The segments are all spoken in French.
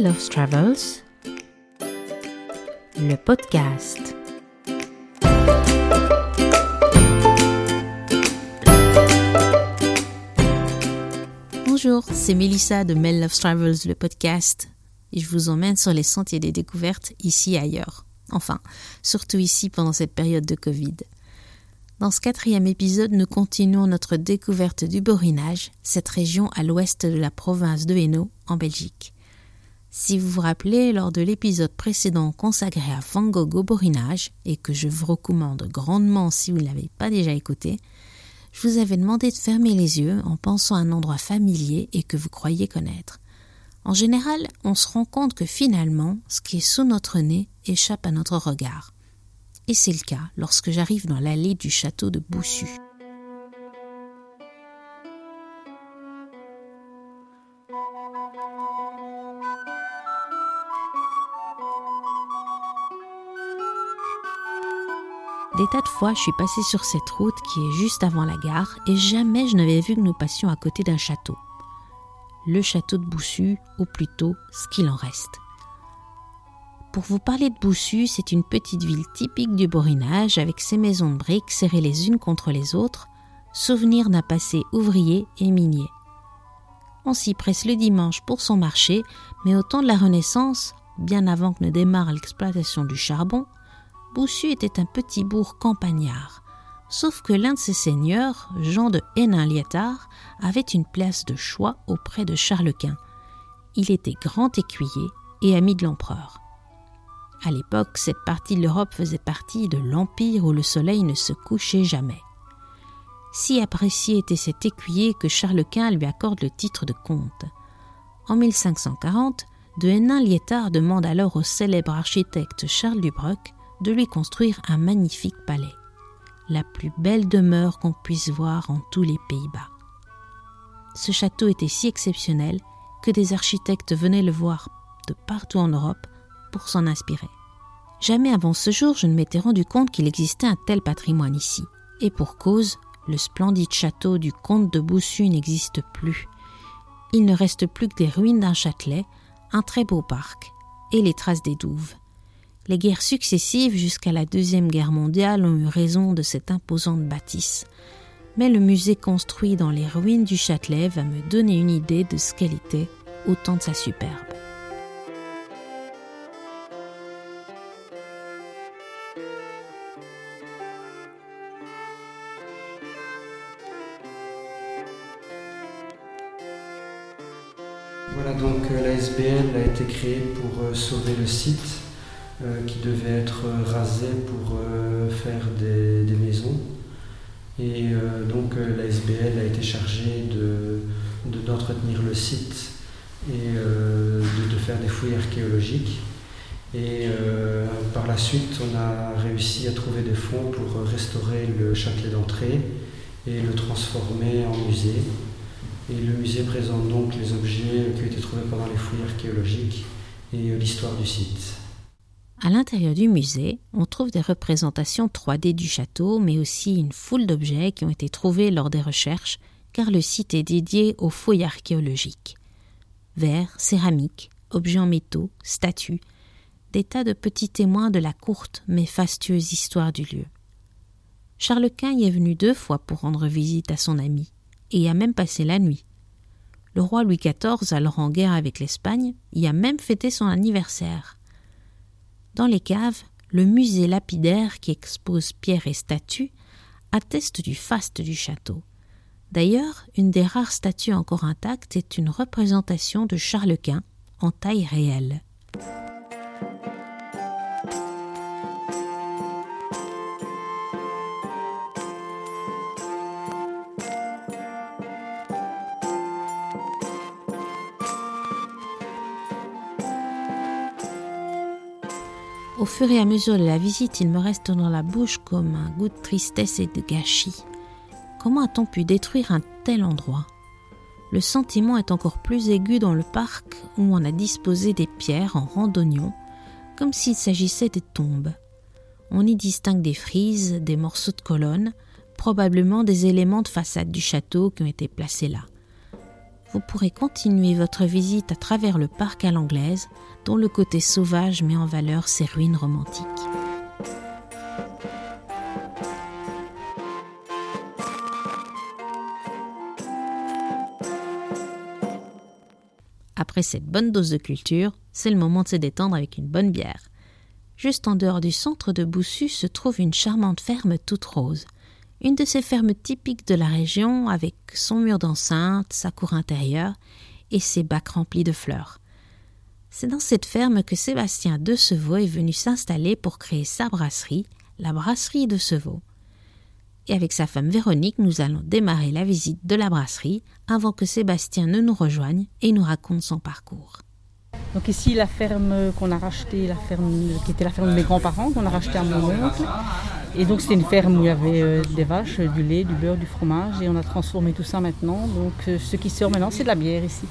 Mel Love Travels, le podcast. Bonjour, c'est Melissa de Mel Love Travels, le podcast, et je vous emmène sur les sentiers des découvertes ici et ailleurs. Enfin, surtout ici pendant cette période de Covid. Dans ce quatrième épisode, nous continuons notre découverte du Borinage, cette région à l'ouest de la province de Hainaut, en Belgique. Si vous vous rappelez, lors de l'épisode précédent consacré à Van Gogh au Borinage, et que je vous recommande grandement si vous ne l'avez pas déjà écouté, je vous avais demandé de fermer les yeux en pensant à un endroit familier et que vous croyez connaître. En général, on se rend compte que finalement, ce qui est sous notre nez échappe à notre regard. Et c'est le cas lorsque j'arrive dans l'allée du château de Boussu. Des tas de fois, je suis passée sur cette route qui est juste avant la gare et jamais je n'avais vu que nous passions à côté d'un château. Le château de Boussu, ou plutôt ce qu'il en reste. Pour vous parler de Boussu, c'est une petite ville typique du Borinage avec ses maisons de briques serrées les unes contre les autres, souvenir d'un passé ouvrier et minier. On s'y presse le dimanche pour son marché, mais au temps de la Renaissance, bien avant que ne démarre l'exploitation du charbon, Boussu était un petit bourg campagnard. Sauf que l'un de ses seigneurs, Jean de Hénin-Liétard, avait une place de choix auprès de Charles Quint. Il était grand écuyer et ami de l'empereur. À l'époque, cette partie de l'Europe faisait partie de l'empire où le soleil ne se couchait jamais. Si apprécié était cet écuyer que Charles Quint lui accorde le titre de comte. En 1540, de Hénin-Liétard demande alors au célèbre architecte Charles Dubroc de lui construire un magnifique palais, la plus belle demeure qu'on puisse voir en tous les Pays-Bas. Ce château était si exceptionnel que des architectes venaient le voir de partout en Europe pour s'en inspirer. Jamais avant ce jour je ne m'étais rendu compte qu'il existait un tel patrimoine ici. Et pour cause, le splendide château du comte de Boussu n'existe plus. Il ne reste plus que des ruines d'un châtelet, un très beau parc et les traces des douves. Les guerres successives jusqu'à la Deuxième Guerre mondiale ont eu raison de cette imposante bâtisse. Mais le musée construit dans les ruines du Châtelet va me donner une idée de ce qu'elle était au temps de sa superbe. Voilà, donc euh, la SBL a été créée pour euh, sauver le site euh, qui devait être rasé pour faire des, maisons. Et donc la SBL a été chargée d'entretenir de, le site et de, faire des fouilles archéologiques. Et par la suite, on a réussi à trouver des fonds pour restaurer le châtelet d'entrée et le transformer en musée. Et le musée présente donc les objets qui ont été trouvés pendant les fouilles archéologiques et l'histoire du site. À l'intérieur du musée, on trouve des représentations 3D du château, mais aussi une foule d'objets qui ont été trouvés lors des recherches, car le site est dédié aux fouilles archéologiques. Verres, céramiques, objets en métaux, statues, des tas de petits témoins de la courte mais fastueuse histoire du lieu. Charles Quint y est venu deux fois pour rendre visite à son ami et y a même passé la nuit. Le roi Louis XIV, alors en guerre avec l'Espagne, y a même fêté son anniversaire. Dans les caves, le musée lapidaire qui expose pierres et statues atteste du faste du château. D'ailleurs, une des rares statues encore intactes est une représentation de Charles Quint en taille réelle. Au fur et à mesure de la visite, il me reste dans la bouche comme un goût de tristesse et de gâchis. Comment a-t-on pu détruire un tel endroit? Le sentiment est encore plus aigu dans le parc où on a disposé des pierres en randonnion, comme s'il s'agissait des tombes. On y distingue des frises, des morceaux de colonnes, probablement des éléments de façade du château qui ont été placés là. vous pourrez continuer votre visite à travers le parc à l'anglaise, dont le côté sauvage met en valeur ses ruines romantiques. Après cette bonne dose de culture, c'est le moment de se détendre avec une bonne bière. Juste en dehors du centre de Boussu se trouve une charmante ferme toute rose. Une de ces fermes typiques de la région avec son mur d'enceinte, sa cour intérieure et ses bacs remplis de fleurs. C'est dans cette ferme que Sébastien de Sevaux est venu s'installer pour créer sa brasserie, la brasserie de Sevaux. Et avec sa femme Véronique, nous allons démarrer la visite de la brasserie avant que Sébastien ne nous rejoigne et nous raconte son parcours. Donc ici, la ferme qu'on a rachetée, la ferme qui était la ferme de mes grands-parents, qu'on a rachetée à mon oncle. Et donc c'était une ferme où il y avait euh, des vaches, du lait, du beurre, du fromage. Et on a transformé tout ça maintenant. Donc euh, ce qui sort maintenant, c'est de la bière ici.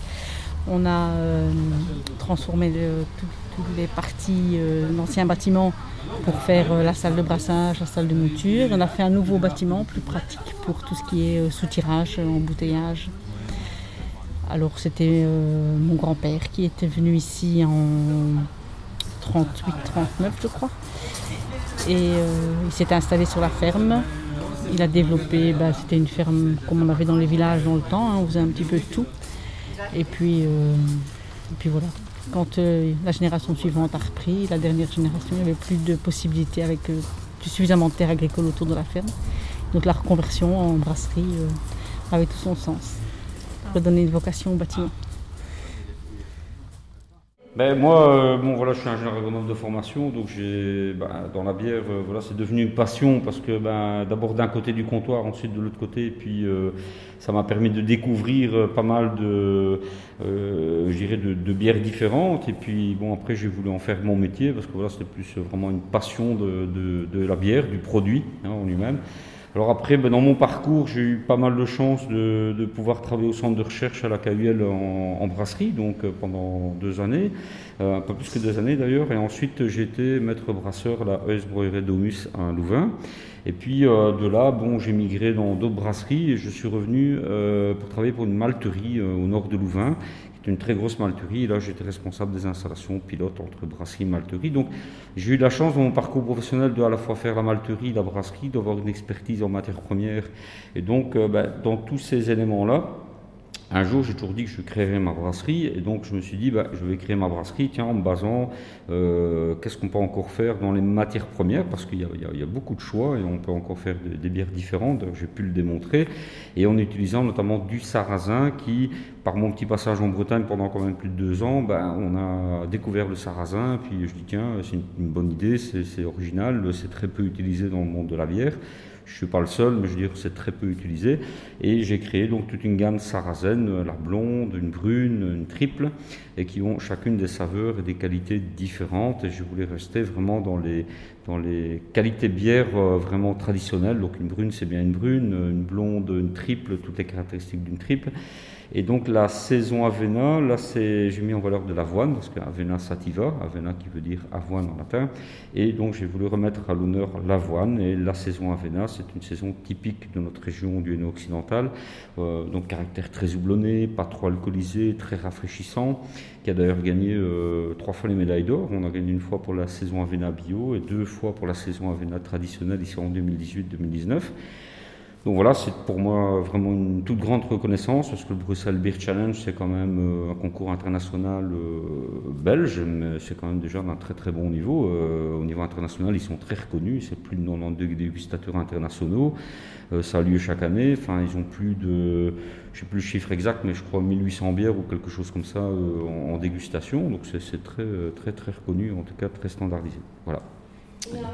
On a euh, transformé toutes les parties d'anciens bâtiments pour faire la salle de brassage, la salle de mouture. On a fait un nouveau bâtiment plus pratique pour tout ce qui est soutirage, embouteillage. Alors c'était mon grand-père qui était venu ici en 38-39 je crois. Et il s'est installé sur la ferme. Il a développé, bah, c'était une ferme comme on avait dans les villages dans le temps, hein, on faisait un petit peu tout. Et puis, euh, puis voilà. Quand euh, la génération suivante a repris, la dernière génération, il n'y avait plus de possibilités avec euh, suffisamment de terres agricoles autour de la ferme. Donc la reconversion en brasserie avait tout son sens. Redonner une vocation au bâtiment. Ben, moi, bon, voilà, je suis ingénieur agronome de formation, donc j'ai, ben, dans la bière, voilà, c'est devenu une passion parce que ben, d'abord d'un côté du comptoir, ensuite de l'autre côté, et puis ça m'a permis de découvrir euh, pas mal de, euh, de, de, bières différentes. Et puis, bon, après, j'ai voulu en faire mon métier parce que voilà, c'était plus vraiment une passion de, de, la bière, du produit hein, en lui-même. Alors après, ben, dans mon parcours, j'ai eu pas mal de chance de, pouvoir travailler au centre de recherche à la KUL en, brasserie, donc euh, pendant deux années, un peu plus que deux années d'ailleurs. Et ensuite, j'ai été maître brasseur à la ES Domus à Louvain. Et puis euh, de là, bon, j'ai migré dans d'autres brasseries et je suis revenu euh, pour travailler pour une malterie euh, au nord de Louvain, une très grosse malterie. Là, j'étais responsable des installations, pilote entre brasserie et malterie. Donc, j'ai eu la chance dans mon parcours professionnel de à la fois faire la malterie, la brasserie, d'avoir une expertise en matières premières. Et donc, ben, dans tous ces éléments-là, un jour, j'ai toujours dit que je créerais ma brasserie, et donc je me suis dit, bah, je vais créer ma brasserie, tiens, en me basant, euh, qu'est-ce qu'on peut encore faire dans les matières premières, parce qu'il y, y, a beaucoup de choix, et on peut encore faire des, bières différentes, j'ai pu le démontrer, et en utilisant notamment du sarrasin, qui, par mon petit passage en Bretagne pendant quand même plus de deux ans, bah, on a découvert le sarrasin, puis je dis, tiens, c'est une bonne idée, c'est original, c'est très peu utilisé dans le monde de la bière. Je suis pas le seul, mais je veux dire c'est très peu utilisé. Et j'ai créé donc toute une gamme sarrazen, euh, la blonde, une brune, une triple, et qui ont chacune des saveurs et des qualités différentes. Et je voulais rester vraiment dans les, dans les qualités bières euh, vraiment traditionnelles. Donc une brune, c'est bien une brune, une blonde, une triple, toutes les caractéristiques d'une triple. Et donc la saison Avena, là j'ai mis en valeur de l'avoine, parce que Avena sativa, Avena qui veut dire avoine en latin, et donc j'ai voulu remettre à l'honneur l'avoine, et la saison Avena, c'est une saison typique de notre région du Hainaut occidental, euh, donc caractère très houblonné, pas trop alcoolisé, très rafraîchissant, qui a d'ailleurs gagné euh, trois fois les médailles d'or, on a gagné une fois pour la saison Avena bio, et deux fois pour la saison Avena traditionnelle, ici en 2018-2019. Donc voilà, c'est pour moi vraiment une toute grande reconnaissance parce que le Bruxelles Beer Challenge, c'est quand même euh, un concours international euh, belge, mais c'est quand même déjà d'un très très bon niveau. Euh, au niveau international, ils sont très reconnus, c'est plus de 92 dégustateurs internationaux. ça a lieu chaque année, enfin ils ont plus de, je sais plus le chiffre exact, mais je crois 1800 bières ou quelque chose comme ça en, dégustation. Donc c'est très très très reconnu, en tout cas très standardisé. Voilà. Alors,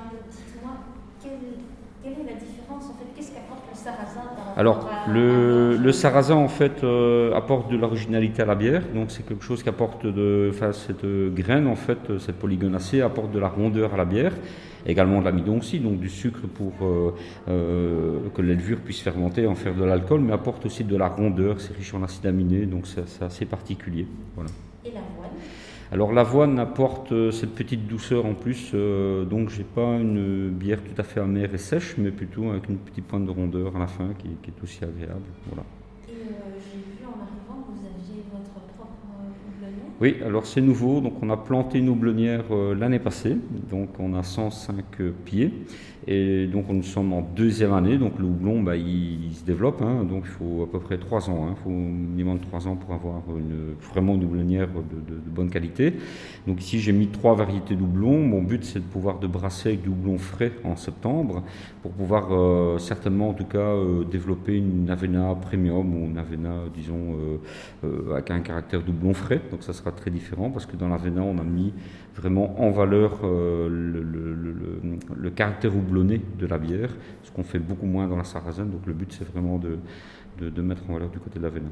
le, le, sarrasin, en fait, euh, apporte de l'originalité à la bière. Donc, c'est quelque chose qui apporte de. Enfin, cette graine, en fait, cette polygonacée, apporte de la rondeur à la bière. Également de l'amidon aussi, donc du sucre pour euh, euh, que la levure puisse fermenter, en faire de l'alcool, mais apporte aussi de la rondeur. C'est riche en acides aminés, donc c'est assez particulier. Voilà. Et l'avoine alors l'avoine apporte euh, cette petite douceur en plus, euh, donc j'ai pas une bière tout à fait amère et sèche, mais plutôt avec une petite pointe de rondeur à la fin qui, est aussi agréable. Voilà. Et euh, j'ai vu en arrivant que vous aviez Oui, alors c'est nouveau. Donc on a planté une houblonnière euh, l'année passée. Donc on a 105 pieds. Et donc nous sommes en deuxième année. Donc le houblon, bah, il, se développe. Hein. donc il faut à peu près trois ans. Il hein. faut minimum trois ans pour avoir vraiment une houblonnière de, bonne qualité. Donc ici j'ai mis trois variétés d'houblon. Mon but c'est de pouvoir de brasser avec du houblon frais en septembre pour pouvoir euh, certainement en tout cas euh, développer une Avena premium ou une Avena disons avec un caractère doublon frais. Donc ça sera très différent parce que dans l'Avena, on a mis vraiment en valeur euh, le, caractère houblonné de la bière, ce qu'on fait beaucoup moins dans la sarrasin. Donc le but, c'est vraiment de, de, mettre en valeur du côté de l'Avena.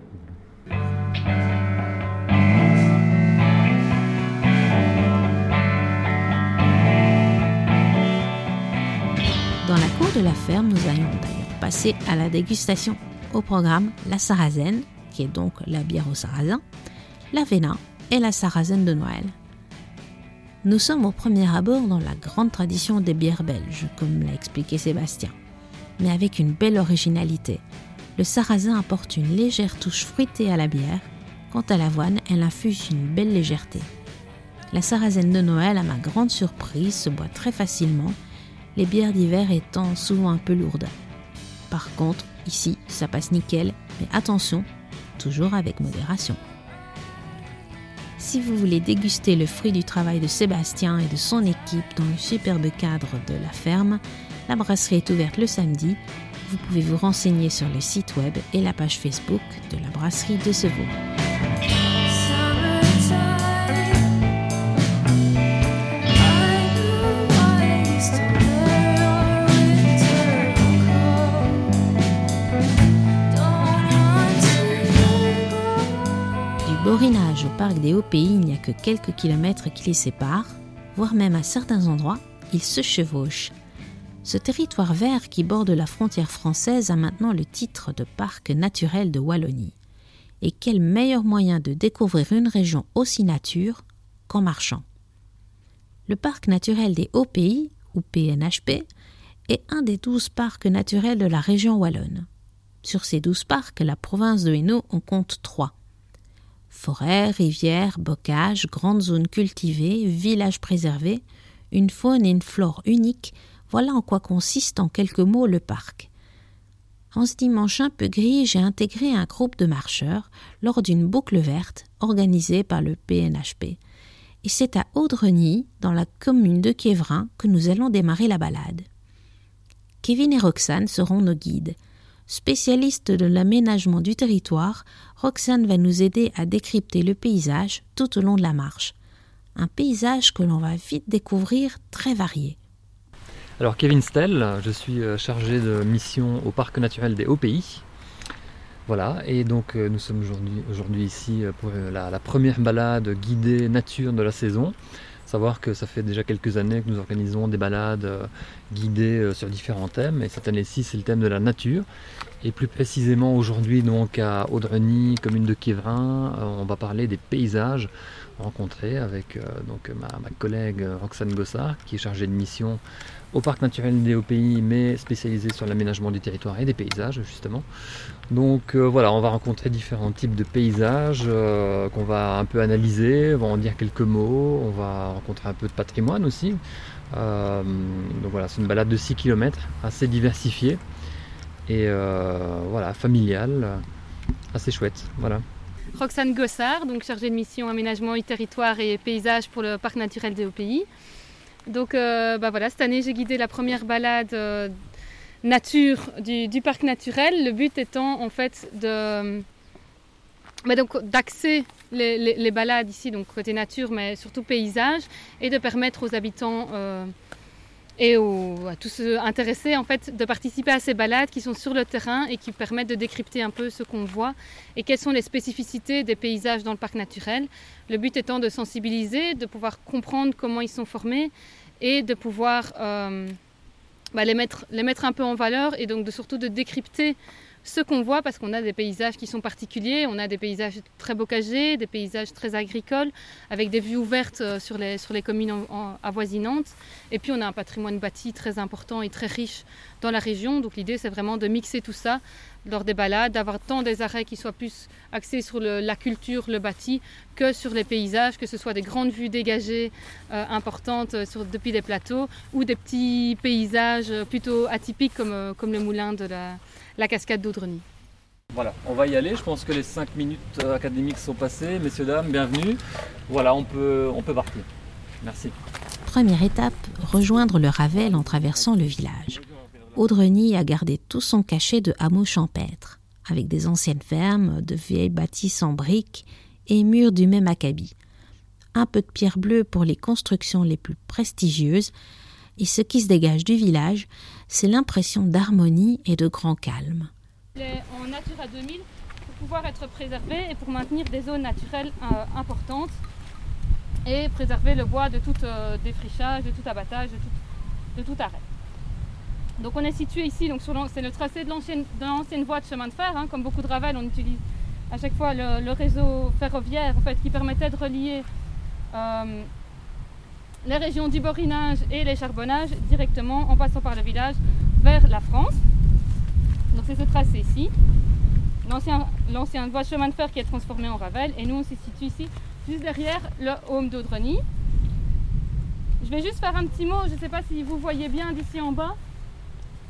Dans la cour de la ferme, nous allons d'ailleurs passer à la dégustation. Au programme, la sarrazen, qui est donc la bière au sarrasin, l'avena et la sarrazen de Noël. Nous sommes au premier abord dans la grande tradition des bières belges, comme l'a expliqué Sébastien, mais avec une belle originalité. Le sarrasin apporte une légère touche fruitée à la bière, quant à l'avoine, elle infuse une belle légèreté. La sarrazen de Noël, à ma grande surprise, se boit très facilement, les bières d'hiver étant souvent un peu lourdes. Par contre, ici, ça passe nickel, mais attention, toujours avec modération. Si vous voulez déguster le fruit du travail de Sébastien et de son équipe dans le superbe cadre de la ferme, la brasserie est ouverte le samedi. Vous pouvez vous renseigner sur le site web et la page Facebook de la brasserie de Sevaux. Au parc des Hauts-Pays, il n'y a que quelques kilomètres qui les séparent, voire même à certains endroits, ils se chevauchent. Ce territoire vert qui borde la frontière française a maintenant le titre de parc naturel de Wallonie. Et quel meilleur moyen de découvrir une région aussi nature qu'en marchant? Le parc naturel des Hauts-Pays, ou PNHP, est un des douze parcs naturels de la région wallonne. Sur ces douze parcs, la province de Hainaut en compte trois. Forêts, rivières, bocages, grandes zones cultivées, villages préservés, une faune et une flore uniques, voilà en quoi consiste en quelques mots le parc. En ce dimanche un peu gris, j'ai intégré un groupe de marcheurs lors d'une boucle verte organisée par le PNHP. Et c'est à Audreny, dans la commune de Quévrin, que nous allons démarrer la balade. Kevin et Roxane seront nos guides. Spécialiste de l'aménagement du territoire, Roxane va nous aider à décrypter le paysage tout au long de la marche. Un paysage que l'on va vite découvrir très varié. Alors Kevin Stell, je suis euh, chargé de mission au parc naturel des Hauts-Pays. Voilà, et donc euh, nous sommes aujourd'hui ici euh, pour la, première balade guidée nature de la saison savoir que ça fait déjà quelques années que nous organisons des balades euh, guidées euh, sur différents thèmes. Et cette année-ci, c'est le thème de la nature. Et plus précisément aujourd'hui, donc à Audreny, commune de Quévrin, euh, on va parler des paysages rencontrés avec donc ma, collègue Roxane Gossard, qui est chargée de mission au parc naturel des Hauts-Pays, mais spécialisée sur l'aménagement du territoire et des paysages, justement. Donc euh, voilà, on va rencontrer différents types de paysages euh, qu'on va un peu analyser, on va en dire quelques mots, on va rencontrer un peu de patrimoine aussi. Euh, donc voilà, c'est une balade de 6 km, assez diversifiée et familiale, assez chouette. Voilà. Roxane Gossard, donc chargée de mission aménagement du territoire et paysage pour le parc naturel des Hauts-Pays. Donc bah voilà, cette année j'ai guidé la première balade nature du, parc naturel. Le but étant en fait de bah, d'axer les, balades ici, donc côté nature, mais surtout paysage, et de permettre aux habitants euh, et à tous ceux intéressés en fait de participer à ces balades qui sont sur le terrain et qui permettent de décrypter un peu ce qu'on voit et quelles sont les spécificités des paysages dans le parc naturel. Le but étant de sensibiliser, de pouvoir comprendre comment ils sont formés et de pouvoir euh, bah, les, mettre, les mettre un peu en valeur et donc de, surtout de décrypter ce qu'on voit parce qu'on a des paysages qui sont particuliers, on a des paysages très bocagés, des paysages très agricoles, avec des vues ouvertes euh, sur les, sur les communes avoisinantes. Et puis on a un patrimoine bâti très important et très riche dans la région. Donc l'idée c'est vraiment de mixer tout ça lors des balades, d'avoir tant des arrêts qui soient plus axés sur la culture, le bâti, que sur les paysages, que ce soit des grandes vues dégagées euh, importantes euh, sur, depuis des plateaux ou des petits paysages plutôt atypiques comme, comme le moulin de la, la cascade d'Audreny. Voilà, on va y aller. Je pense que les 5 minutes euh, académiques sont passées. Messieurs, dames, bienvenue. Voilà, on peut, on peut partir. Merci. Première étape, rejoindre le Ravel en traversant le village. Audreny a gardé tout son cachet de hameau champêtre, avec des anciennes fermes, de vieilles bâtisses en briques et murs du même acabit. Un peu de pierre bleue pour les constructions les plus prestigieuses, et ce qui se dégage du village, c'est l'impression d'harmonie et de grand calme. En Natura 2000 pour pouvoir être préservé et pour maintenir des zones naturelles euh, importantes et préserver le bois de tout euh, défrichage, de tout abattage, de tout, arrêt. Donc on est situé ici, c'est le tracé de l'ancienne voie de chemin de fer. Hein. comme beaucoup de Ravel, on utilise à chaque fois le, réseau ferroviaire en fait, qui permettait de relier euh, les régions du Borinage et les charbonnages directement en passant par le village vers la France. Donc c'est ce tracé ici. L'ancien voie chemin de fer qui est transformé en Ravel et nous on se situe ici juste derrière le home d'Audreny. Je vais juste faire un petit mot, je ne sais pas si vous voyez bien d'ici en bas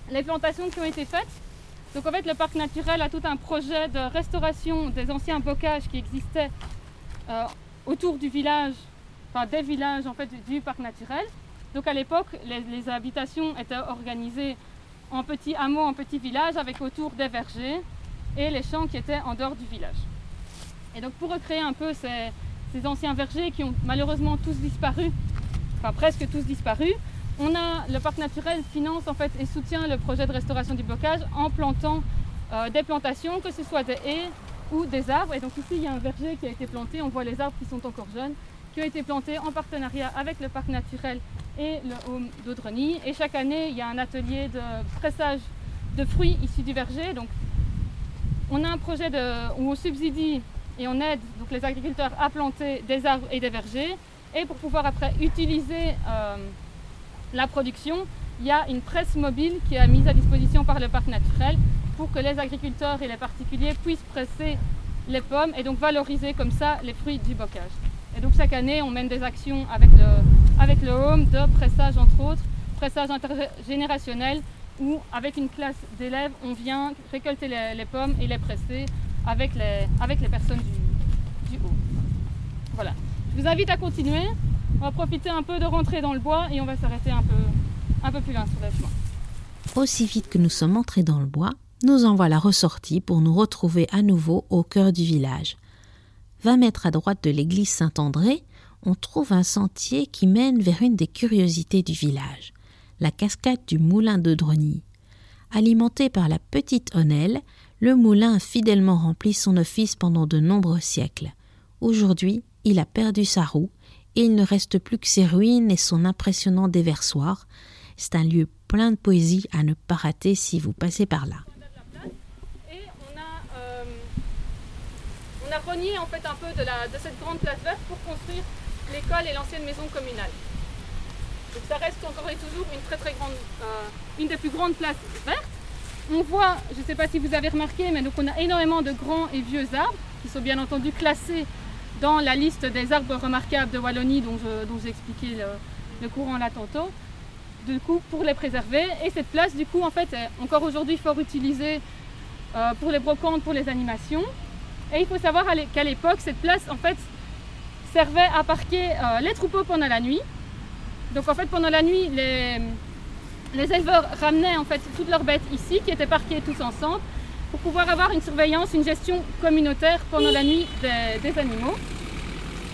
les plantations qui ont été faites. Donc en fait le parc naturel a tout un projet de restauration des anciens bocages qui existaient euh, autour du village des villages en fait, du parc naturel. Donc à l'époque, les, habitations étaient organisées en petits hameaux, en petits villages, avec autour des vergers et les champs qui étaient en dehors du village. Et donc pour recréer un peu ces, anciens vergers qui ont malheureusement tous disparu, enfin presque tous disparu, on a le parc naturel finance en fait et soutient le projet de restauration du bocage en plantant euh, des plantations, que ce soit des haies ou des arbres. Et donc ici il y a un verger qui a été planté, on voit les arbres qui sont encore jeunes qui ont été plantés en partenariat avec le parc naturel et le home d'Audreny. Et chaque année, il y a un atelier de pressage de fruits issus du verger. Donc, on a un projet de, où on subsidie et on aide donc, les agriculteurs à planter des arbres et des vergers. Et pour pouvoir après utiliser euh, la production, il y a une presse mobile qui est mise à disposition par le parc naturel pour que les agriculteurs et les particuliers puissent presser les pommes et donc valoriser comme ça les fruits du bocage. Et donc chaque année, on mène des actions avec le, avec le home de pressage entre autres, pressage intergénérationnel, où avec une classe d'élèves, on vient récolter les, pommes et les presser avec les, personnes du, du home. Voilà. Je vous invite à continuer. On va profiter un peu de rentrer dans le bois et on va s'arrêter un peu, un peu plus loin sur le chemin. Aussi vite que nous sommes entrés dans le bois, nous en voilà ressortis pour nous retrouver à nouveau au cœur du village. 20 mètres à droite de l'église Saint-André, on trouve un sentier qui mène vers une des curiosités du village, la cascade du moulin de Drony. Alimenté par la petite Honnelle, le moulin a fidèlement rempli son office pendant de nombreux siècles. Aujourd'hui, il a perdu sa roue et il ne reste plus que ses ruines et son impressionnant déversoir. C'est un lieu plein de poésie à ne pas rater si vous passez par là. a renié en fait un peu de cette grande place verte pour construire l'école et l'ancienne maison communale. Donc ça reste encore et toujours une très très grande, euh, une des plus grandes places vertes. On voit, je ne sais pas si vous avez remarqué, mais donc on a énormément de grands et vieux arbres qui sont bien entendu classés dans la liste des arbres remarquables de Wallonie dont, j'ai expliqué le, courant là tantôt. Du coup, pour les préserver. Et cette place, du coup, en fait, est encore aujourd'hui fort utilisée euh, pour les brocantes, pour les animations. Et il faut savoir qu'à l'époque, cette place, en fait, servait à parquer euh, les troupeaux pendant la nuit. Donc en fait, pendant la nuit, les, les éleveurs ramenaient en fait toutes leurs bêtes ici, qui étaient parquées tous ensemble, pour pouvoir avoir une surveillance, une gestion communautaire pendant la nuit des, animaux.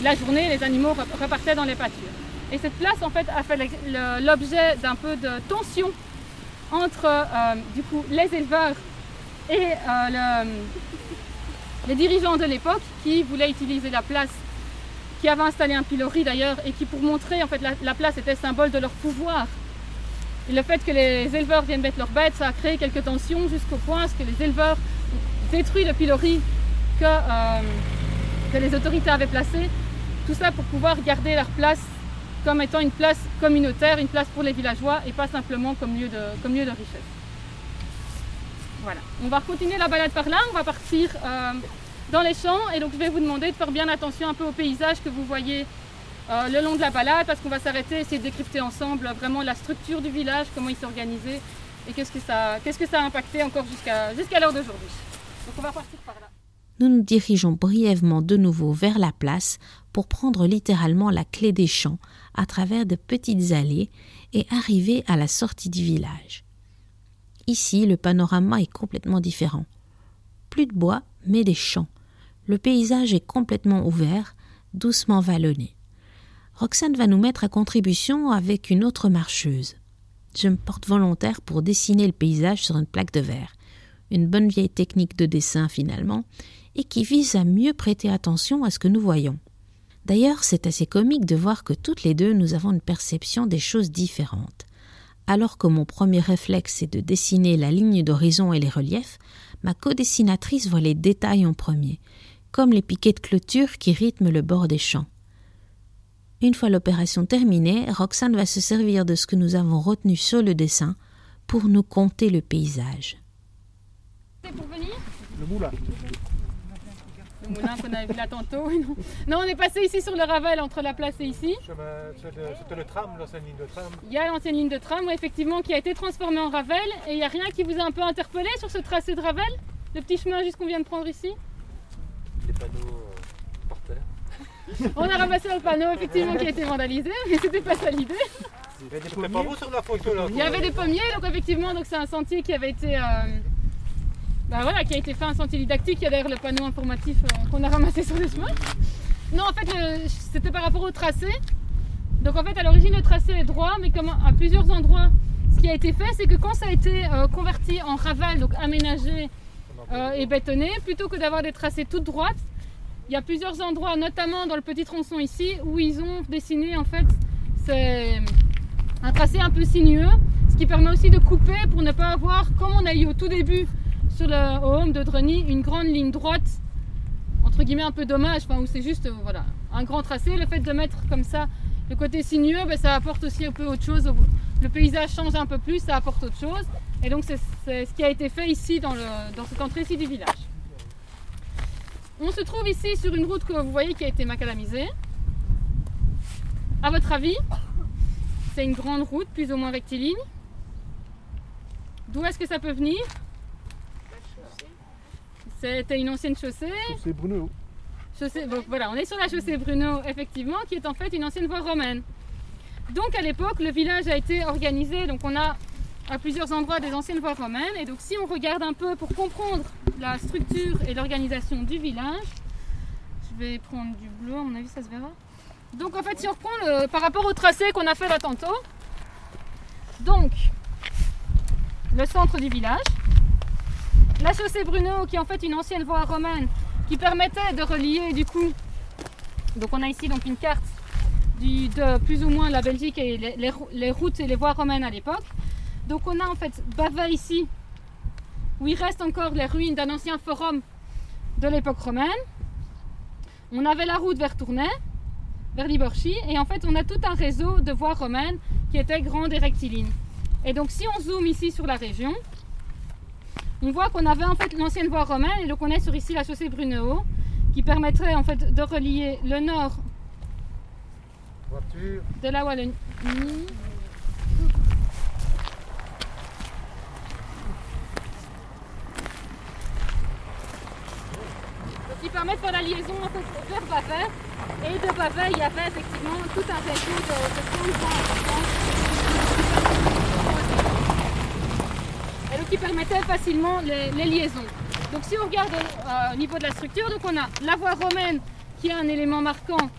La journée, les animaux repartaient dans les pâtures. Et cette place, en fait, a fait l'objet d'un peu de tension entre, euh, du coup, les éleveurs et euh, le, les dirigeants de l'époque qui voulaient utiliser la place, qui avaient installé un pilori d'ailleurs, et qui pour montrer en fait la, place était symbole de leur pouvoir Et le fait que les éleveurs viennent mettre leurs bêtes, ça a créé quelques tensions jusqu'au point que les éleveurs détruit le pilori que, euh, que les autorités avaient placé. Tout ça pour pouvoir garder leur place comme étant une place communautaire, une place pour les villageois et pas simplement comme lieu de, comme lieu de richesse. Voilà. On va continuer la balade par là, on va partir euh, dans les champs et donc je vais vous demander de faire bien attention un peu au paysage que vous voyez euh, le long de la balade parce qu'on va s'arrêter, essayer de décrypter ensemble vraiment la structure du village, comment il s'est organisé et qu'est-ce que ça, que ça a impacté encore jusqu'à, jusqu'à l'heure d'aujourd'hui. Donc on va partir par là. Nous nous dirigeons brièvement de nouveau vers la place pour prendre littéralement la clé des champs à travers de petites allées et arriver à la sortie du village. Ici, le panorama est complètement différent. Plus de bois, mais des champs. Le paysage est complètement ouvert, doucement vallonné. Roxane va nous mettre à contribution avec une autre marcheuse. Je me porte volontaire pour dessiner le paysage sur une plaque de verre. Une bonne vieille technique de dessin finalement, et qui vise à mieux prêter attention à ce que nous voyons. D'ailleurs, c'est assez comique de voir que toutes les deux nous avons une perception des choses différentes. Alors que mon premier réflexe est de dessiner la ligne d'horizon et les reliefs, ma co-dessinatrice voit les détails en premier, comme les piquets de clôture qui rythment le bord des champs. Une fois l'opération terminée, Roxane va se servir de ce que nous avons retenu sur le dessin pour nous conter le paysage. C'est pour venir? Le moulin. Moulin qu'on avait vu là tantôt. Non. non, on est passé ici sur le Ravel entre la place et ici. C'était le tram, l'ancienne ligne de tram. Il y a l'ancienne ligne de tram, effectivement, qui a été transformée en Ravel. Et il n'y a rien qui vous a un peu interpellé sur ce tracé de Ravel Le petit chemin juste qu'on vient de prendre ici? Les panneaux euh, par terre. On a ramassé le panneau, effectivement, qui a été vandalisé, mais c'était pas ça l'idée. C'était pas vous sur la photo là Il y avait des pommiers, donc effectivement, donc c'est un sentier qui avait été, euh, bah voilà, qui a été fait un sentier didactique. Il y a d'ailleurs le panneau informatif euh, qu'on a ramassé sur le chemin. Non, en fait, c'était par rapport au tracé. Donc en fait, à l'origine, le tracé est droit, mais comme à plusieurs endroits, ce qui a été fait, c'est que quand ça a été euh, converti en raval, donc aménagé euh, et bétonné, plutôt que d'avoir des tracés toutes droites, il y a plusieurs endroits, notamment dans le petit tronçon ici, où ils ont dessiné en fait un tracé un peu sinueux, ce qui permet aussi de couper pour ne pas avoir, comme on a eu au tout début le au home de Dreny, une grande ligne droite, entre guillemets un peu dommage, enfin, où c'est juste euh, voilà, un grand tracé. Le fait de mettre comme ça le côté sinueux, ben, ça apporte aussi un peu autre chose. Le paysage change un peu plus, ça apporte autre chose. Et donc c'est ce qui a été fait ici dans, le, dans cette entrée ici du village. On se trouve ici sur une route que vous voyez qui a été macadamisée. À votre avis, c'est une grande route, plus ou moins rectiligne. D'où est-ce que ça peut venir? C'était une ancienne chaussée. C'est Bruno. Chaussée- voilà, on est sur la chaussée Bruno, effectivement, qui est en fait une ancienne voie romaine. Donc à l'époque, le village a été organisé, donc on a à plusieurs endroits des anciennes voies romaines. Et donc si on regarde un peu pour comprendre la structure et l'organisation du village, je vais prendre du bleu, à mon avis ça se verra. Donc en fait, si on reprend le- par rapport au tracé qu'on a fait là tantôt, donc le centre du village, la chaussée Bruno qui est en fait une ancienne voie romaine qui permettait de relier du coup. Donc on a ici une carte de plus ou moins la Belgique et les, les rou- les routes et les voies romaines à l'époque. Donc on a en fait Bava ici où il reste encore les ruines d'un ancien forum de l'époque romaine. On avait la route vers Tournai, vers Liborchy, et en fait on a tout un réseau de voies romaines qui étaient grandes et rectilignes. Et donc si on zoome ici sur la région, on voit qu'on avait en fait l'ancienne voie romaine, et donc on est sur ici la chaussée Brunehaut, qui permettrait en fait de relier le nord Voiture. de la Wallonie. Qui permet de faire la liaison en fait, vers Bavet. Et de Bavet, il y avait effectivement tout un réseau de, de voies qui permettait facilement les, liaisons. Donc si on regarde euh, au niveau de la structure, donc on a la voie romaine qui est un élément marquant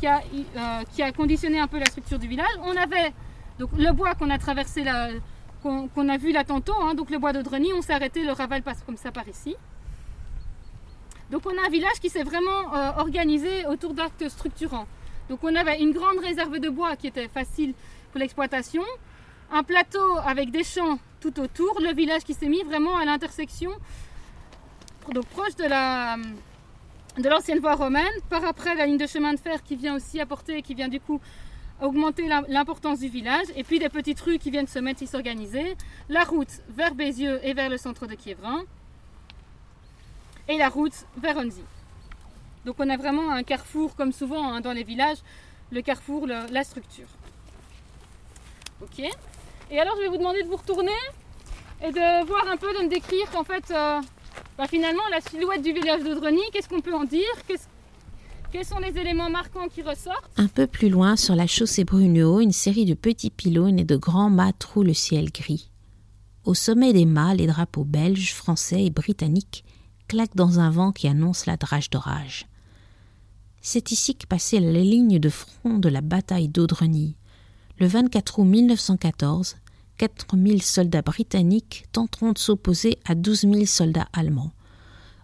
qui a, euh, qui a conditionné un peu la structure du village. On avait donc le bois qu'on a traversé, qu'on a vu là tantôt, hein, donc le bois de Dreny, on s'est arrêté, le Raval passe comme ça par ici. Donc on a un village qui s'est vraiment euh, organisé autour d'actes structurants. Donc on avait une grande réserve de bois qui était facile pour l'exploitation. un plateau avec des champs tout autour, le village qui s'est mis vraiment à l'intersection, donc proche de la de l'ancienne voie romaine, par après la ligne de chemin de fer qui vient aussi apporter, qui vient du coup augmenter l'importance du village, et puis des petites rues qui viennent se mettre et s'organiser, la route vers Bézieux et vers le centre de Kievrin, et la route vers Onzi. Donc on a vraiment un carrefour, comme souvent hein, dans les villages, le carrefour, la structure. Ok Et alors je vais vous demander de vous retourner et de voir un peu, de me décrire qu'en fait, euh, bah, finalement, la silhouette du village d'Audreny, qu'est-ce qu'on peut en dire? Quels sont les éléments marquants qui ressortent? Un peu plus loin, sur la chaussée Bruneau, une série de petits pylônes et de grands mâts trouent le ciel gris. Au sommet des mâts, les drapeaux belges, français et britanniques claquent dans un vent qui annonce la drage d'orage. C'est ici que passait la ligne de front de la bataille d'Audreny. Le 24 août 1914, 4000 soldats britanniques tenteront de s'opposer à 12 000 soldats allemands.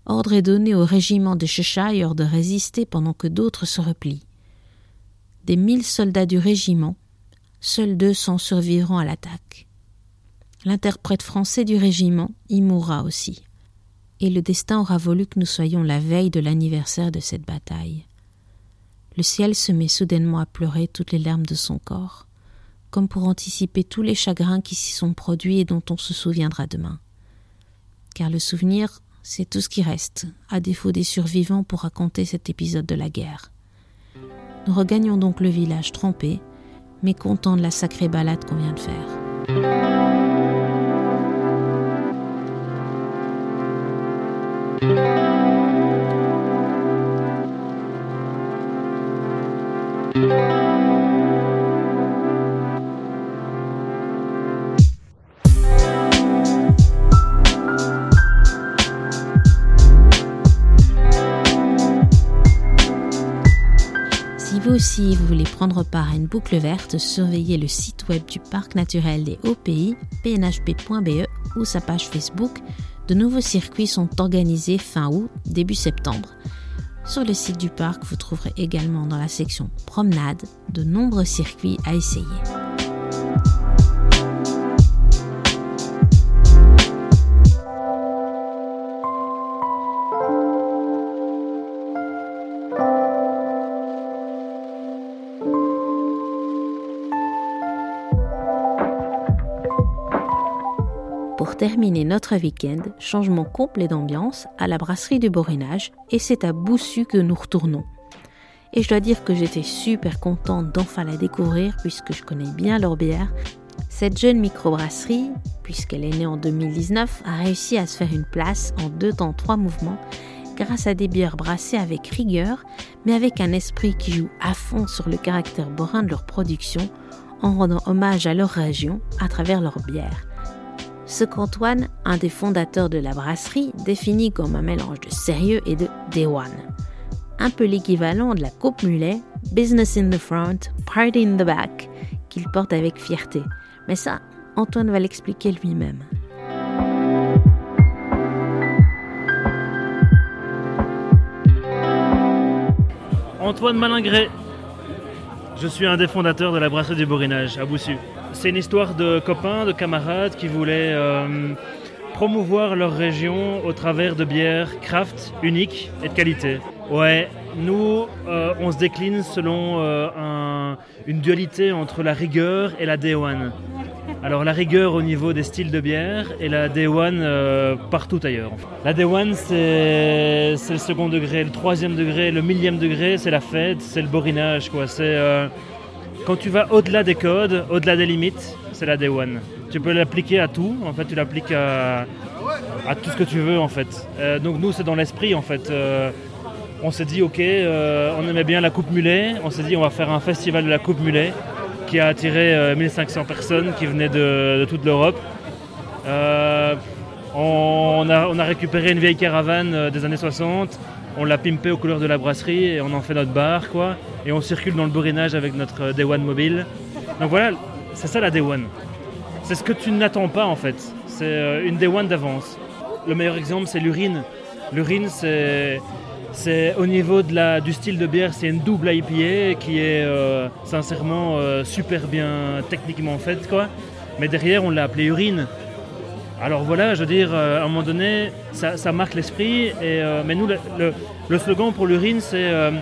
Ordre est donné au régiment de Cheshire de résister pendant que d'autres se replient. Des mille soldats du régiment, seuls 200 survivront à l'attaque. L'interprète français du régiment y mourra aussi. Et le destin aura voulu que nous soyons la veille de l'anniversaire de cette bataille. Le ciel se met soudainement à pleurer toutes les larmes de son corps, comme pour anticiper tous les chagrins qui s'y sont produits et dont on se souviendra demain. Car le souvenir, c'est tout ce qui reste, à défaut des survivants pour raconter cet épisode de la guerre. Nous regagnons donc le village trempé, mais contents de la sacrée balade qu'on vient de faire. Si vous voulez prendre part à une boucle verte, surveillez le site web du Parc naturel des Hauts-Pays, pnhp.be ou sa page Facebook. De nouveaux circuits sont organisés fin août, début septembre. Sur le site du parc, vous trouverez également dans la section promenade de nombreux circuits à essayer. Terminer notre week-end, changement complet d'ambiance à la brasserie du Borinage et c'est à Boussu que nous retournons. Et je dois dire que j'étais super contente d'enfin la découvrir puisque je connais bien leur bière. Cette jeune microbrasserie, puisqu'elle est née en 2019, a réussi à se faire une place en deux temps trois mouvements grâce à des bières brassées avec rigueur, mais avec un esprit qui joue à fond sur le caractère borin de leur production en rendant hommage à leur région à travers leurs bières ce qu'Antoine, un des fondateurs de la brasserie, définit comme un mélange de sérieux et de one. Un peu l'équivalent de la coupe mulet, business in the front, party in the back, qu'il porte avec fierté. Mais ça, Antoine va l'expliquer lui-même. Antoine Malingré, je suis un des fondateurs de la brasserie du Borinage à Boussu. C'est une histoire de copains, de camarades qui voulaient euh, promouvoir leur région au travers de bières craft uniques et de qualité. Ouais, nous, euh, on se décline selon euh, une dualité entre la rigueur et la day one. Alors la rigueur au niveau des styles de bière et la day one partout ailleurs. La day one c'est le second degré, le troisième degré, le millième degré c'est la fête, c'est le borinage quoi. C'est quand tu vas au-delà des codes, au-delà des limites, c'est la Day One. Tu peux l'appliquer à tout, en fait, tu l'appliques à, tout ce que tu veux, en fait. Euh, donc nous, c'est dans l'esprit, en fait. Euh, on s'est dit, ok, euh, on aimait bien la Coupe Mulet, on s'est dit, on va faire un festival de la Coupe Mulet qui a attiré 1500 personnes qui venaient de, toute l'Europe. On a, on, a, récupéré une vieille caravane des années 60, on l'a pimpé aux couleurs de la brasserie et on en fait notre bar, quoi. Et on circule dans le bourrinage avec notre euh, Day One mobile. Donc voilà, c'est ça la Day One. C'est ce que tu n'attends pas en fait. C'est euh, une Day One d'avance. Le meilleur exemple, c'est l'urine. L'urine, c'est au niveau du style de bière, c'est une double IPA qui est euh, sincèrement super bien techniquement faite. Mais derrière on l'a appelé urine. Alors voilà, je veux dire, euh, à un moment donné, ça, marque l'esprit. Euh, mais nous, le, slogan pour l'urine, c'est euh,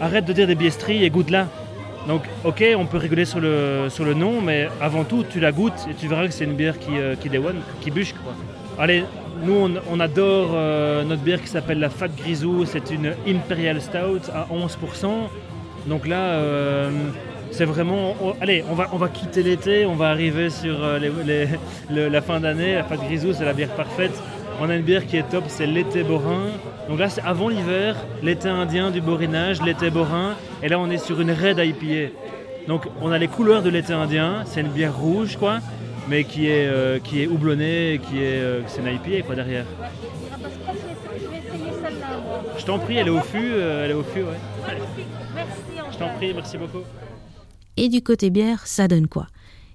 arrête de dire des biesteries et goûte-la. Donc, ok, on peut rigoler sur le, sur le nom, mais avant tout, tu la goûtes et tu verras que c'est une bière qui, qui qui bûche. Quoi. Allez, nous, on, adore notre bière qui s'appelle la Fat Grisou. C'est une Imperial Stout à 11%. Donc là, c'est vraiment. on- allez, on va, on va quitter l'été, on va arriver sur euh, les- les- le- la fin d'année. La Fat Grisou, c'est la bière parfaite. On a une bière qui est top, c'est l'été borin. Donc là, c'est avant l'hiver, l'été indien du borinage, l'été borin. Et là, on est sur une Red IPA. Donc, on a les couleurs de l'été indien. C'est une bière rouge, quoi, mais qui est, euh, qui est houblonnée, qui est, euh, c'est une IPA, quoi, derrière. Ah, je t'en prie, elle est au fût, euh, elle est au fût, ouais. Merci, Je t'en prie, merci beaucoup. Et du côté bière, ça donne quoi?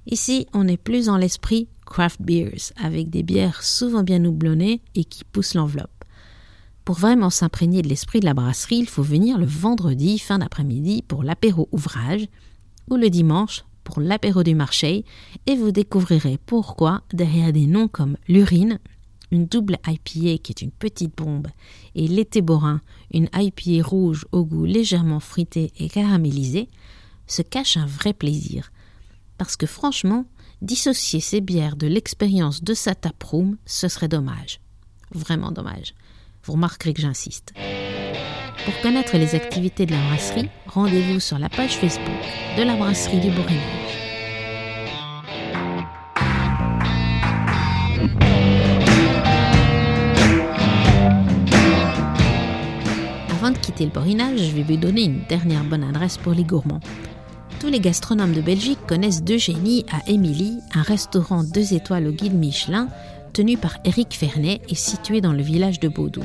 Ici, on est plus dans l'esprit craft beers, avec des bières souvent bien houblonnées et qui poussent l'enveloppe. Pour vraiment s'imprégner de l'esprit de la brasserie, il faut venir le vendredi fin d'après-midi pour l'apéro ouvrage ou le dimanche pour l'apéro du marché et vous découvrirez pourquoi derrière des noms comme l'urine, une double IPA qui est une petite bombe et l'été borin, une IPA rouge au goût légèrement fruité et caramélisé, se cache un vrai plaisir. Parce que franchement, dissocier ces bières de l'expérience de sa taproom, ce serait dommage. Vraiment dommage. Vous remarquerez que j'insiste. Pour connaître les activités de la brasserie, rendez-vous sur la page Facebook de la brasserie du Borinage. Avant de quitter le Borinage, je vais vous donner une dernière bonne adresse pour les gourmands. Tous les gastronomes de Belgique connaissent D'Eugénie à Émilie, un restaurant deux étoiles au guide Michelin, tenu par Éric Fernet et situé dans le village de Beaudour.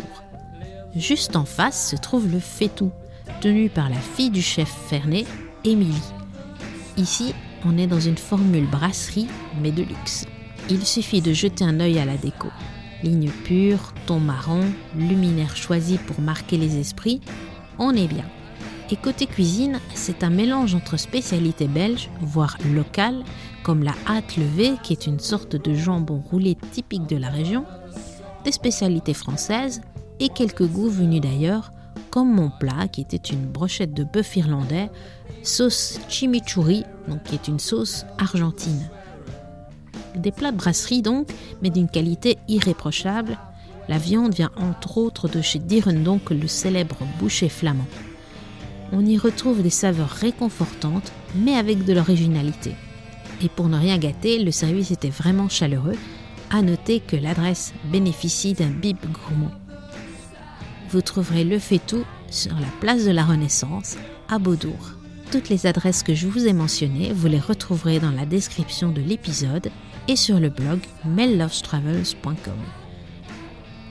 Juste en face se trouve le Fétou, tenu par la fille du chef Fernet, Émilie. Ici, on est dans une formule brasserie, mais de luxe. Il suffit de jeter un œil à la déco. Ligne pure, ton marron, luminaire choisi pour marquer les esprits, on est bien. Et côté cuisine, c'est un mélange entre spécialités belges, voire locales, comme la hâte levée, qui est une sorte de jambon roulé typique de la région, des spécialités françaises et quelques goûts venus d'ailleurs, comme mon plat qui était une brochette de bœuf irlandais, sauce chimichurri, donc qui est une sauce argentine. Des plats de brasserie donc, mais d'une qualité irréprochable. La viande vient entre autres de chez Direndonk, le célèbre boucher flamand. On y retrouve des saveurs réconfortantes, mais avec de l'originalité. Et pour ne rien gâter, le service était vraiment chaleureux. À noter que l'adresse bénéficie d'un bib gourmand. Vous trouverez le Fétou sur la place de la Renaissance, à Beaudour. Toutes les adresses que je vous ai mentionnées, vous les retrouverez dans la description de l'épisode et sur le blog mellovestravels.com.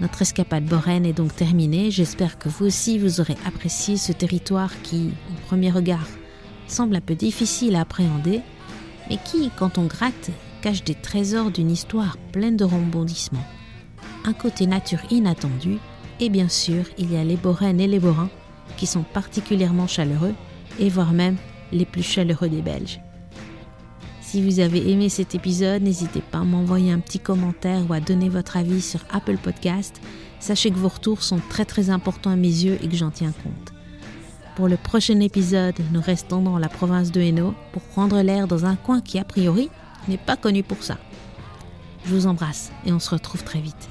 Notre escapade boraine est donc terminée. J'espère que vous aussi vous aurez apprécié ce territoire qui, au premier regard, semble un peu difficile à appréhender, mais qui, quand on gratte, cache des trésors d'une histoire pleine de rebondissements. Un côté nature inattendu, et bien sûr, il y a les boraines et les borins qui sont particulièrement chaleureux, et voire même les plus chaleureux des Belges. Si vous avez aimé cet épisode, n'hésitez pas à m'envoyer un petit commentaire ou à donner votre avis sur Apple Podcast. Sachez que vos retours sont très très importants à mes yeux et que j'en tiens compte. Pour le prochain épisode, nous restons dans la province de Hainaut pour prendre l'air dans un coin qui a priori n'est pas connu pour ça. Je vous embrasse et on se retrouve très vite.